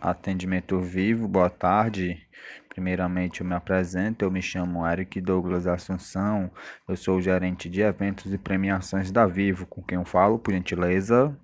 Atendimento Vivo, boa tarde. Primeiramente, eu me apresento. Eu me chamo Eric Douglas Assunção. Eu sou o gerente de eventos e premiações da Vivo. Com quem eu falo, por gentileza?